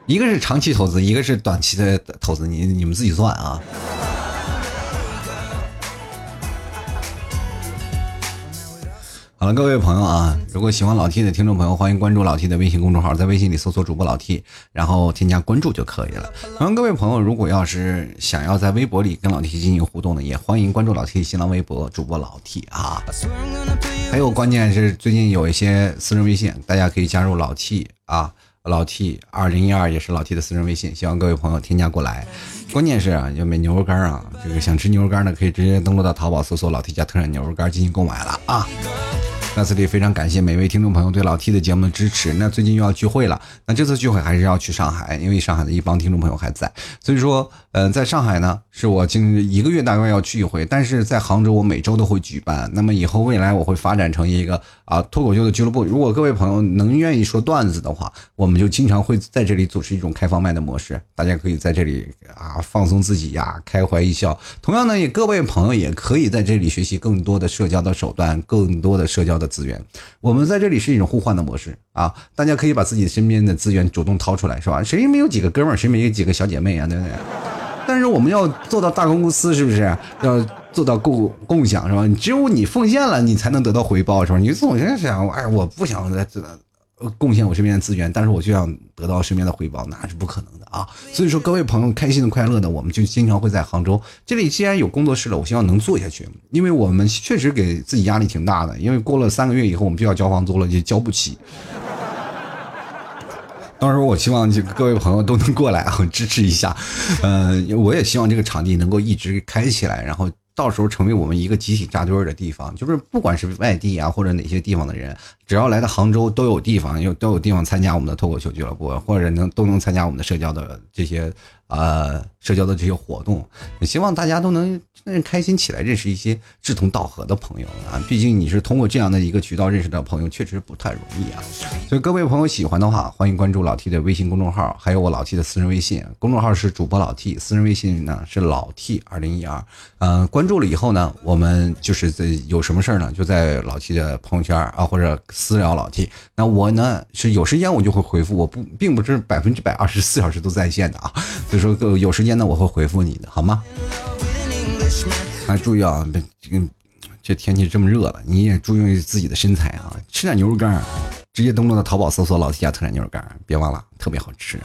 一个是长期投资，一个是短期的投资，你你们自己算啊。好了，各位朋友啊，如果喜欢老 T 的听众朋友，欢迎关注老 T 的微信公众号，在微信里搜索主播老 T，然后添加关注就可以了。然后各位朋友，如果要是想要在微博里跟老 T 进行互动的，也欢迎关注老 T 新浪微博主播老 T 啊。还有关键是最近有一些私人微信，大家可以加入老 T 啊，老 T 二零一二也是老 T 的私人微信，希望各位朋友添加过来。关键是啊，要买牛肉干啊，这个想吃牛肉干的可以直接登录到淘宝搜索老 T 家特产牛肉干进行购买了啊。那这里非常感谢每位听众朋友对老 T 的节目的支持。那最近又要聚会了，那这次聚会还是要去上海，因为上海的一帮听众朋友还在，所以说，呃，在上海呢是我近一个月大概要去一回，但是在杭州我每周都会举办。那么以后未来我会发展成一个啊脱口秀的俱乐部。如果各位朋友能愿意说段子的话，我们就经常会在这里组织一种开放麦的模式，大家可以在这里啊放松自己呀，开怀一笑。同样呢，也各位朋友也可以在这里学习更多的社交的手段，更多的社交的。资源，我们在这里是一种互换的模式啊！大家可以把自己身边的资源主动掏出来，是吧？谁没有几个哥们儿，谁没有几个小姐妹啊？对不对？但是我们要做到大公司，是不是要做到共共享，是吧？只有你奉献了，你才能得到回报，是吧？你总是想，哎，我不想在这。贡献我身边的资源，但是我就想得到身边的回报，那是不可能的啊！所以说，各位朋友开心的、快乐的，我们就经常会在杭州这里。既然有工作室了，我希望能做下去，因为我们确实给自己压力挺大的，因为过了三个月以后，我们就要交房租了，就交不起。到时候我希望就各位朋友都能过来啊，支持一下。嗯，我也希望这个场地能够一直开起来，然后。到时候成为我们一个集体扎堆儿的地方，就是不管是外地啊或者哪些地方的人，只要来到杭州都有地方，有都有地方参加我们的脱口秀俱乐部，或者能都能参加我们的社交的这些呃社交的这些活动。希望大家都能开心起来，认识一些志同道合的朋友啊。毕竟你是通过这样的一个渠道认识的朋友，确实不太容易啊。所以各位朋友喜欢的话，欢迎关注老 T 的微信公众号，还有我老 T 的私人微信。公众号是主播老 T，私人微信呢是老 T 二零一二。嗯，关。注了以后呢，我们就是在有什么事儿呢，就在老 T 的朋友圈啊，或者私聊老 T。那我呢是有时间我就会回复，我不并不是百分之百二十四小时都在线的啊。所以说有时间呢我会回复你的，好吗？啊，注意啊，这这天气这么热了，你也注意自己的身材啊，吃点牛肉干。直接登录到淘宝搜索“老 T 家特产牛肉干”，别忘了，特别好吃。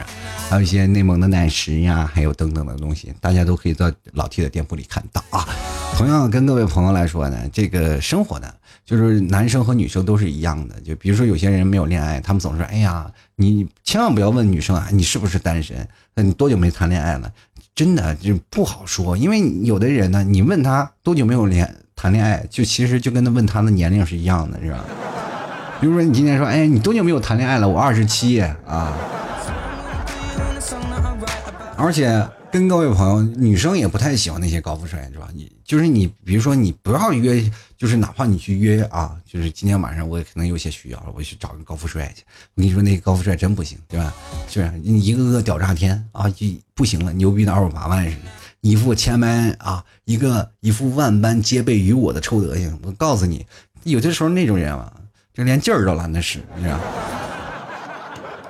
还有一些内蒙的奶食呀，还有等等的东西，大家都可以在老 T 的店铺里看到啊。同样跟各位朋友来说呢，这个生活呢，就是男生和女生都是一样的。就比如说有些人没有恋爱，他们总说：“哎呀，你千万不要问女生啊，你是不是单身？那你多久没谈恋爱了？”真的就不好说，因为有的人呢，你问他多久没有恋谈恋爱，就其实就跟他问他的年龄是一样的，是吧？比如说，你今天说，哎，你多久没有谈恋爱了？我二十七啊。而且跟各位朋友，女生也不太喜欢那些高富帅，是吧？你就是你，比如说你不要约，就是哪怕你去约啊，就是今天晚上我也可能有些需要了，我去找个高富帅去。我跟你说，那个高富帅真不行，对吧？是你一个个屌炸天啊，就不行了，牛逼的二五八万似的，一副千般啊，一个一副万般皆备于我的臭德行。我告诉你，有的时候那种人啊。就连劲儿都懒得使，你知道？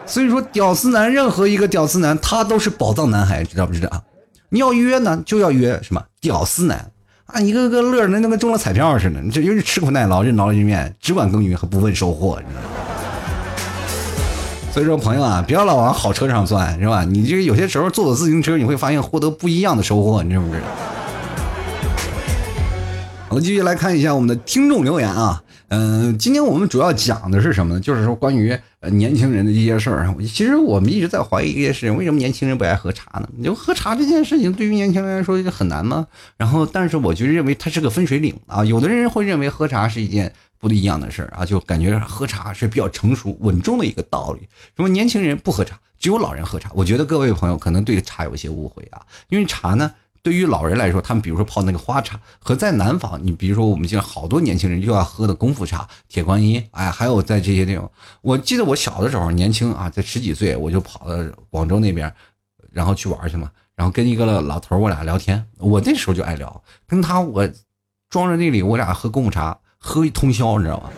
所以说，屌丝男任何一个屌丝男，他都是宝藏男孩，知道不知道？你要约呢，就要约什么屌丝男啊，一个个乐的，那跟中了彩票似的。你这又是吃苦耐劳，任劳任怨，只管耕耘和不问收获，你知道吗？所以说，朋友啊，不要老往好车上钻，是吧？你这有些时候坐坐自行车，你会发现获得不一样的收获，你知不知道？我们继续来看一下我们的听众留言啊。嗯，今天我们主要讲的是什么呢？就是说关于年轻人的一些事儿。其实我们一直在怀疑一件事情：为什么年轻人不爱喝茶呢？你就喝茶这件事情对于年轻人来说就很难吗？然后，但是我就认为它是个分水岭啊。有的人会认为喝茶是一件不一样的事儿啊，就感觉喝茶是比较成熟稳重的一个道理。什么年轻人不喝茶，只有老人喝茶？我觉得各位朋友可能对茶有些误会啊，因为茶呢。对于老人来说，他们比如说泡那个花茶，和在南方，你比如说我们现在好多年轻人就要喝的功夫茶、铁观音，哎，还有在这些地方，我记得我小的时候年轻啊，在十几岁我就跑到广州那边，然后去玩去嘛，然后跟一个老头我俩聊天，我那时候就爱聊，跟他我装着那里，我俩喝功夫茶，喝一通宵，你知道吗？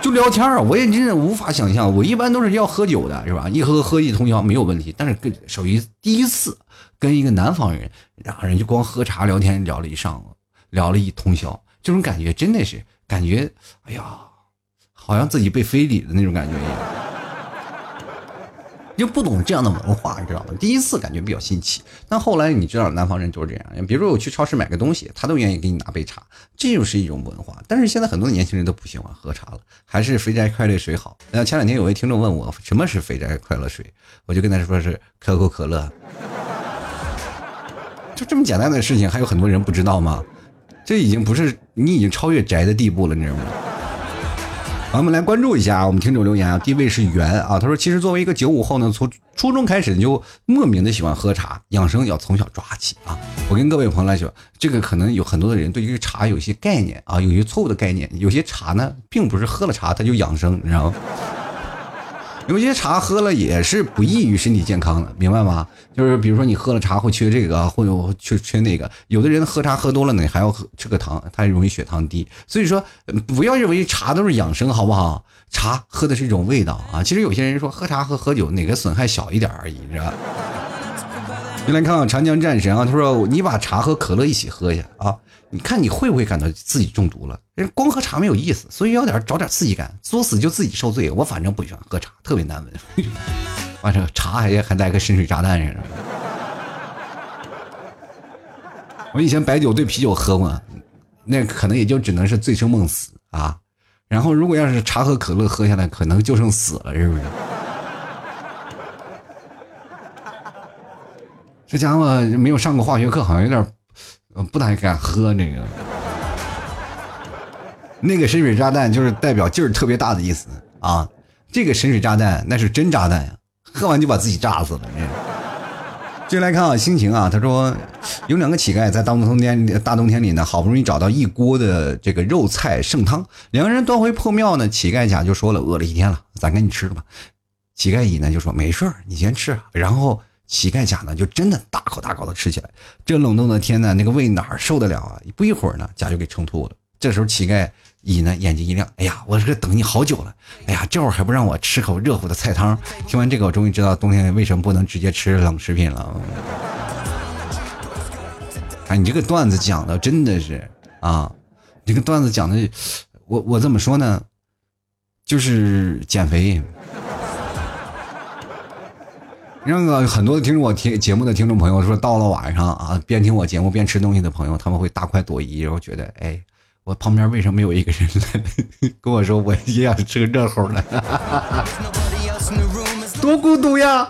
就聊天啊，我也真的无法想象，我一般都是要喝酒的，是吧？一喝喝一通宵没有问题，但是跟属于第一次跟一个南方人，两个人就光喝茶聊天聊了一上午，聊了一通宵，这种感觉真的是感觉，哎呀，好像自己被非礼的那种感觉一样。就不懂这样的文化，你知道吗？第一次感觉比较新奇，但后来你知道，南方人就是这样。比如说我去超市买个东西，他都愿意给你拿杯茶，这就是一种文化。但是现在很多年轻人都不喜欢喝茶了，还是肥宅快乐水好。那前两天有位听众问我什么是肥宅快乐水，我就跟他说是可口可乐。就这么简单的事情，还有很多人不知道吗？这已经不是你已经超越宅的地步了，你知道吗？我们来关注一下啊我们听众留言啊，第一位是袁啊，他说其实作为一个九五后呢，从初中开始就莫名的喜欢喝茶，养生要从小抓起啊。我跟各位朋友来说，这个可能有很多的人对于茶有些概念啊，有些错误的概念，有些茶呢，并不是喝了茶它就养生，你知道吗？有些茶喝了也是不益于身体健康的，明白吗？就是比如说你喝了茶会缺这个，或者缺缺那个。有的人喝茶喝多了呢，还要喝吃个糖，他容易血糖低。所以说，不要认为茶都是养生，好不好？茶喝的是一种味道啊。其实有些人说喝茶和喝酒哪个损害小一点而已，是吧？就来看看长江战神啊，他说你把茶和可乐一起喝一下啊。你看你会不会感到自己中毒了？人光喝茶没有意思，所以要点找点刺激感，作死就自己受罪。我反正不喜欢喝茶，特别难闻。完事茶还还带个深水炸弹似的。我以前白酒兑啤酒喝过，那可能也就只能是醉生梦死啊。然后如果要是茶和可乐喝下来，可能就剩死了，是不是？这家伙没有上过化学课，好像有点我不太敢喝这个。那个深水炸弹就是代表劲儿特别大的意思啊！这个深水炸弹那是真炸弹呀，喝完就把自己炸死了。接下来看啊，心情啊，他说有两个乞丐在大冬天大冬天里呢，好不容易找到一锅的这个肉菜剩汤，两个人端回破庙呢，乞丐甲就说了：“饿了一天了，咱赶紧吃了吧。”乞丐乙呢就说：“没事你先吃。”然后乞丐甲呢就真的大口大口的吃起来。这冷冻的天呢，那个胃哪受得了啊？不一会儿呢，甲就给撑吐了。这时候乞丐。乙呢，眼睛一亮，哎呀，我这个等你好久了，哎呀，这会儿还不让我吃口热乎的菜汤。听完这个，我终于知道冬天为什么不能直接吃冷食品了。哎，你这个段子讲的真的是啊，这个段子讲的，我我怎么说呢？就是减肥。让个很多听我听节目的听众朋友说，到了晚上啊，边听我节目边吃东西的朋友，他们会大快朵颐，然后觉得哎。我旁边为什么没有一个人来跟我说，我也想吃个热乎的，多孤独呀！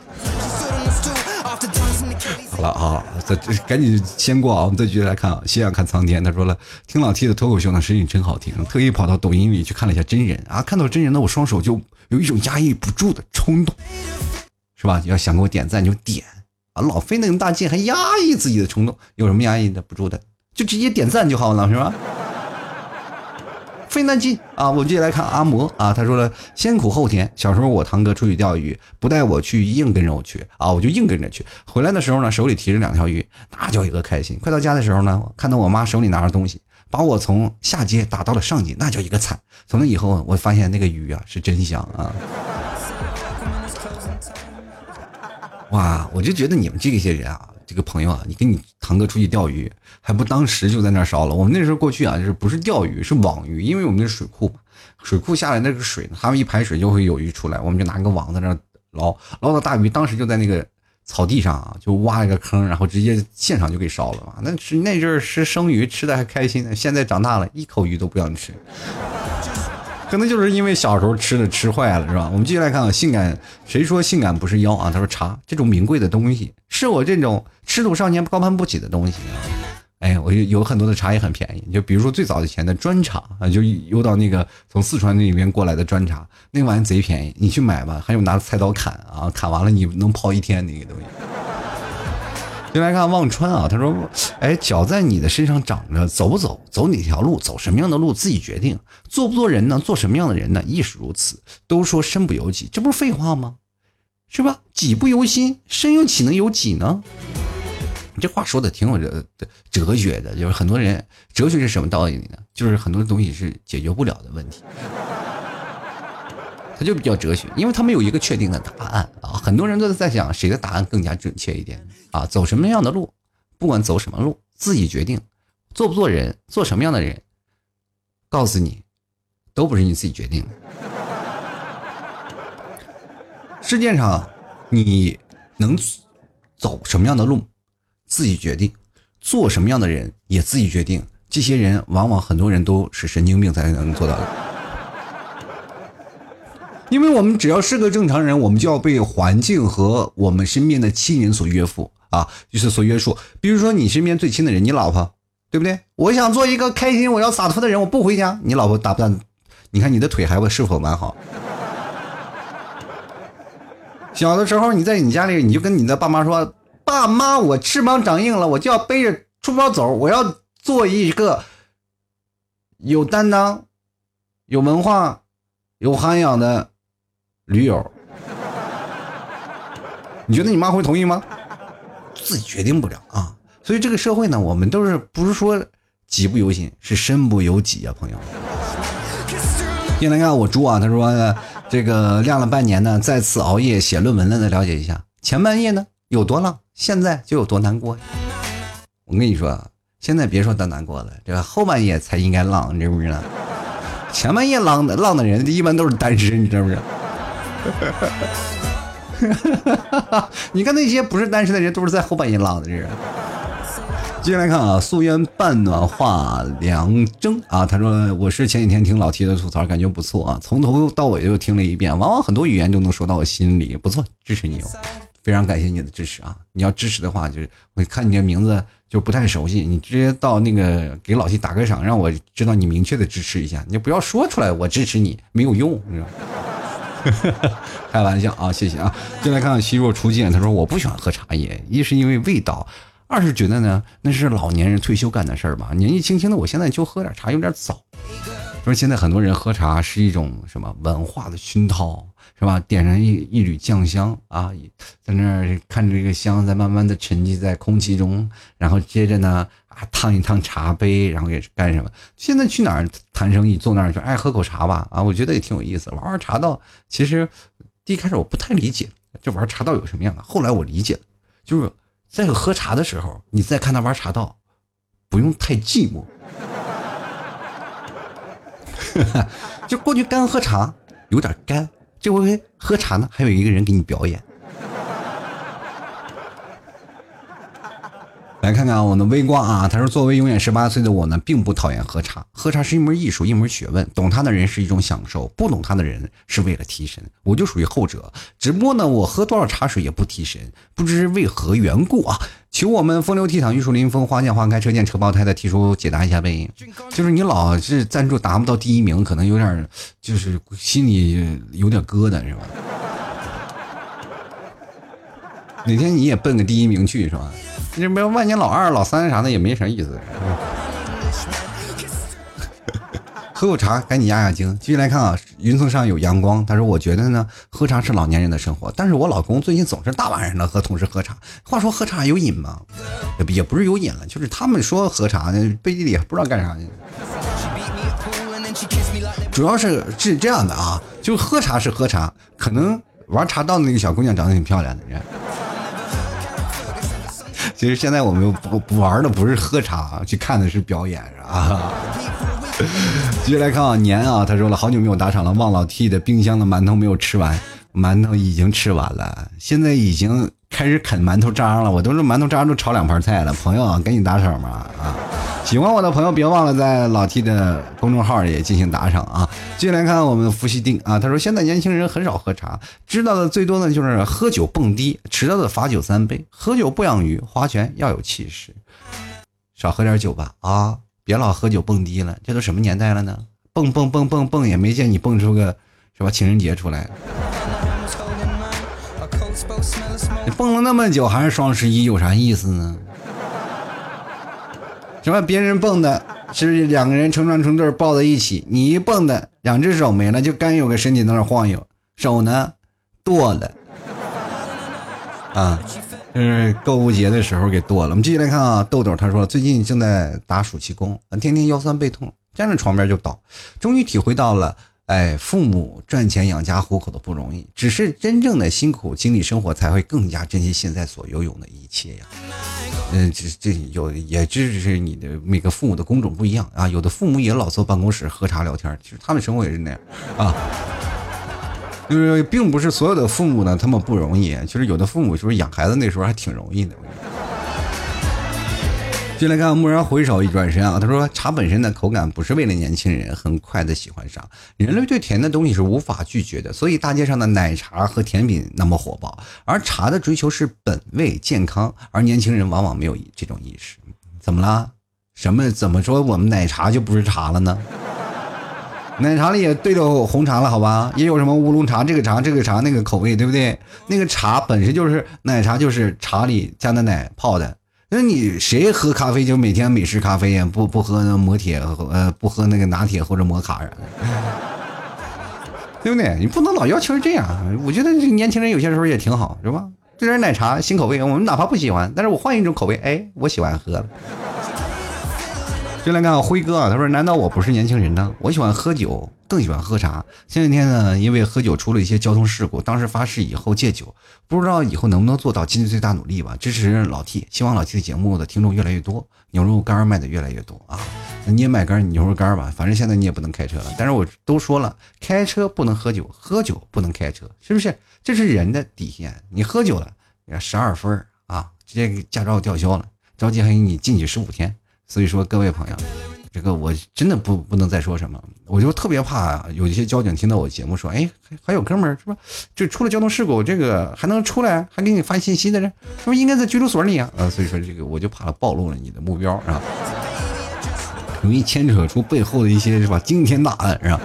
好了啊，这这赶紧先过啊，我们再继续来看啊。夕阳看苍天，他说了，听老 T 的脱口秀呢，声音真好听，特意跑到抖音里去看了一下真人啊，看到真人呢，我双手就有一种压抑不住的冲动，是吧？要想给我点赞就点啊，老费那么大劲还压抑自己的冲动，有什么压抑的不住的？就直接点赞就好了，是吧？费那劲啊！我们接下来看阿摩啊，他说了先苦后甜。小时候我堂哥出去钓鱼，不带我去，硬跟着我去啊，我就硬跟着去。回来的时候呢，手里提着两条鱼，那叫一个开心。快到家的时候呢，看到我妈手里拿着东西，把我从下街打到了上街，那叫一个惨。从那以后，我发现那个鱼啊是真香啊！哇，我就觉得你们这些人啊。这个朋友啊，你跟你堂哥出去钓鱼，还不当时就在那烧了？我们那时候过去啊，就是不是钓鱼，是网鱼，因为我们那水库嘛，水库下来那个水，他们一排水就会有鱼出来，我们就拿个网在那捞，捞到大鱼，当时就在那个草地上啊，就挖一个坑，然后直接现场就给烧了嘛。那是那阵儿吃生鱼吃的还开心呢，现在长大了一口鱼都不想吃。可能就是因为小时候吃的吃坏了，是吧？我们继续来看啊，性感，谁说性感不是妖啊？他说茶这种名贵的东西，是我这种吃土少年高攀不起的东西啊。哎，我有有很多的茶也很便宜，就比如说最早以前的砖茶啊，就邮到那个从四川那边过来的砖茶，那玩意贼便宜，你去买吧，还有拿菜刀砍啊，砍完了你能泡一天那个东西。先来看忘川啊，他说：“哎，脚在你的身上长着，走不走，走哪条路，走什么样的路，自己决定。做不做人呢？做什么样的人呢？亦是如此。都说身不由己，这不是废话吗？是吧？己不由心，身又岂能由己呢？你这话说的挺有哲哲学的，就是很多人哲学是什么道理呢？就是很多东西是解决不了的问题。”他就比较哲学，因为他没有一个确定的答案啊。很多人都在想谁的答案更加准确一点啊？走什么样的路，不管走什么路，自己决定。做不做人，做什么样的人，告诉你，都不是你自己决定的。世界上，你能走什么样的路，自己决定；做什么样的人，也自己决定。这些人，往往很多人都是神经病才能做到的。因为我们只要是个正常人，我们就要被环境和我们身边的亲人所约束啊，就是所约束。比如说你身边最亲的人，你老婆，对不对？我想做一个开心、我要洒脱的人，我不回家。你老婆打不打？你看你的腿还会是否完好？小的时候你在你家里，你就跟你的爸妈说：“爸妈，我翅膀长硬了，我就要背着书包走，我要做一个有担当、有文化、有涵养的。”驴友，你觉得你妈会同意吗？自己决定不了啊！所以这个社会呢，我们都是不是说己不由心，是身不由己啊，朋友。进来看我猪啊，他说这个晾了半年呢，再次熬夜写论文了，再了解一下前半夜呢有多浪，现在就有多难过。我跟你说，现在别说多难过了，这个后半夜才应该浪，你知不知道？前半夜浪的浪的人一般都是单身，你知不知道？你看那些不是单身的人，都是在后半夜浪的人。接下来看啊，素烟半暖化凉蒸啊，他说我是前几天听老 T 的吐槽，感觉不错啊，从头到尾又听了一遍，往往很多语言都能说到我心里，不错，支持你哦。非常感谢你的支持啊！你要支持的话，就是我看你的名字就不太熟悉，你直接到那个给老 T 打个赏，让我知道你明确的支持一下，你就不要说出来我支持你没有用，你知道。开玩笑啊，谢谢啊！进来看看希若初见，他说我不喜欢喝茶叶，一是因为味道，二是觉得呢那是老年人退休干的事儿吧，年纪轻轻的我现在就喝点茶有点早。说现在很多人喝茶是一种什么文化的熏陶，是吧？点上一一缕酱香啊，在那儿看着这个香在慢慢的沉积在空气中，然后接着呢啊烫一烫茶杯，然后给干什么？现在去哪儿谈生意，坐那儿就爱喝口茶吧啊，我觉得也挺有意思，玩玩茶道。其实第一开始我不太理解，这玩茶道有什么样的？后来我理解了，就是在喝茶的时候，你再看他玩茶道，不用太寂寞。就过去干喝茶，有点干。这回喝茶呢，还有一个人给你表演。来看看我的微光啊，他说：“作为永远十八岁的我呢，并不讨厌喝茶。喝茶是一门艺术，一门学问。懂它的人是一种享受，不懂它的人是为了提神。我就属于后者。只不过呢，我喝多少茶水也不提神，不知为何缘故啊。求我们风流倜傥、玉树临风、花见花开、车见车爆胎的提出解答一下呗。就是你老是赞助达不到第一名，可能有点就是心里有点疙瘩，是吧？哪天你也奔个第一名去，是吧？” 这没万年老二、老三啥的也没啥意思。喝口茶，赶紧压压惊。继续来看啊，云层上有阳光。他说：“我觉得呢，喝茶是老年人的生活。但是我老公最近总是大晚上的和同事喝茶。话说喝茶有瘾吗？也也不是有瘾了，就是他们说喝茶呢，背地里不知道干啥去。主要是是这样的啊，就喝茶是喝茶，可能玩茶道的那个小姑娘长得挺漂亮的人。”其实现在我们不不玩的不是喝茶，去看的是表演，啊。继续来看啊，年啊，他说了好久没有打赏了，忘老 T 的冰箱的馒头没有吃完，馒头已经吃完了，现在已经开始啃馒头渣了，我都是馒头渣都炒两盘菜了，朋友啊赶紧打赏吧啊！喜欢我的朋友，别忘了在老 T 的公众号也进行打赏啊！进来看我们伏羲定啊，他说现在年轻人很少喝茶，知道的最多的就是喝酒蹦迪，迟到的罚酒三杯。喝酒不养鱼，划拳要有气势，少喝点酒吧啊！别老喝酒蹦迪了，这都什么年代了呢？蹦蹦蹦蹦蹦也没见你蹦出个是吧情人节出来。你蹦了那么久，还是双十一，有啥意思呢？什么？别人蹦的是两个人成双成对抱在一起，你一蹦的两只手没了，就干有个身体在那晃悠，手呢剁了啊！就是购物节的时候给剁了。我们继续来看啊，豆豆他说最近正在打暑期工，天天腰酸背痛，站在床边就倒，终于体会到了，哎，父母赚钱养家糊口的不容易，只是真正的辛苦经历生活，才会更加珍惜现在所拥有的一切呀。嗯，这这有也这是你的每个父母的工种不一样啊，有的父母也老坐办公室喝茶聊天，其实他们生活也是那样啊。就是并不是所有的父母呢，他们不容易，其实有的父母就是养孩子那时候还挺容易的。进来看，蓦然回首，一转身啊，他说茶本身的口感不是为了年轻人很快的喜欢上，人类对甜的东西是无法拒绝的，所以大街上的奶茶和甜品那么火爆，而茶的追求是本味健康，而年轻人往往没有这种意识。怎么啦？什么？怎么说我们奶茶就不是茶了呢？奶茶里也兑了红茶了，好吧？也有什么乌龙茶，这个茶这个茶那个口味，对不对？那个茶本身就是奶茶，就是茶里加的奶泡的。那你谁喝咖啡就每天美式咖啡呀？不不喝那摩铁，呃，不喝那个拿铁或者摩卡啥的，对不对？你不能老要求这样。我觉得这年轻人有些时候也挺好，是吧？这点奶茶新口味，我们哪怕不喜欢，但是我换一种口味，哎，我喜欢喝了。就来看辉哥，他说：“难道我不是年轻人呢？我喜欢喝酒，更喜欢喝茶。前两天呢，因为喝酒出了一些交通事故，当时发誓以后戒酒，不知道以后能不能做到尽最大努力吧。支持老 T，希望老 T 的节目的听众越来越多，牛肉干卖的越来越多啊！那你也买根牛肉干吧，反正现在你也不能开车了。但是我都说了，开车不能喝酒，喝酒不能开车，是不是？这是人的底线。你喝酒了，十二分啊，直接给驾照吊销了，着急还给你进去十五天。”所以说，各位朋友，这个我真的不不能再说什么，我就特别怕有一些交警听到我节目说，哎，还有哥们儿是吧？就出了交通事故，这个还能出来，还给你发信息的，人是不是应该在拘留所里啊？啊，所以说这个我就怕暴露了你的目标啊，容易牵扯出背后的一些是吧惊天大案是吧？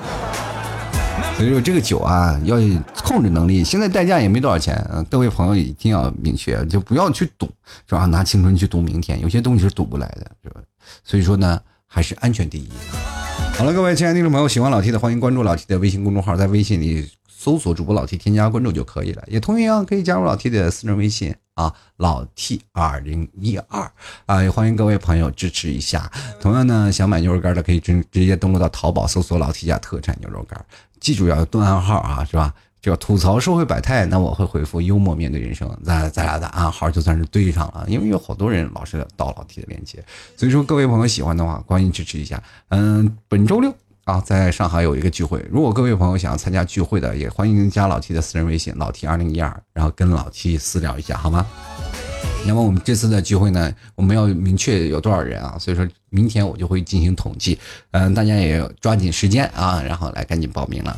所以说这个酒啊，要控制能力。现在代驾也没多少钱，各位朋友一定要明确，就不要去赌，是吧？拿青春去赌明天，有些东西是赌不来的，是吧？所以说呢，还是安全第一。好了，各位亲爱的听众朋友，喜欢老 T 的，欢迎关注老 T 的微信公众号，在微信里搜索主播老 T，添加关注就可以了。也同样可以加入老 T 的私人微信啊，老 T 二零一二啊，也欢迎各位朋友支持一下。同样呢，想买牛肉干的可以直直接登录到淘宝搜索老 T 家特产牛肉干。记住要顿暗号啊，是吧？这个吐槽社会百态，那我会回复幽默面对人生。咱咱俩的暗号就算是对上了，因为有好多人老是盗老 T 的链接，所以说各位朋友喜欢的话，欢迎支持一下。嗯，本周六啊，在上海有一个聚会，如果各位朋友想要参加聚会的，也欢迎加老 T 的私人微信老 T 二零一二，然后跟老 T 私聊一下，好吗？那么我们这次的聚会呢，我们要明确有多少人啊？所以说明天我就会进行统计，嗯，大家也抓紧时间啊，然后来赶紧报名了。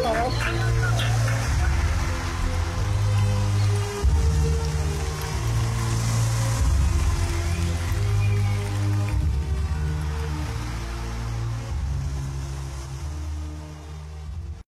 大招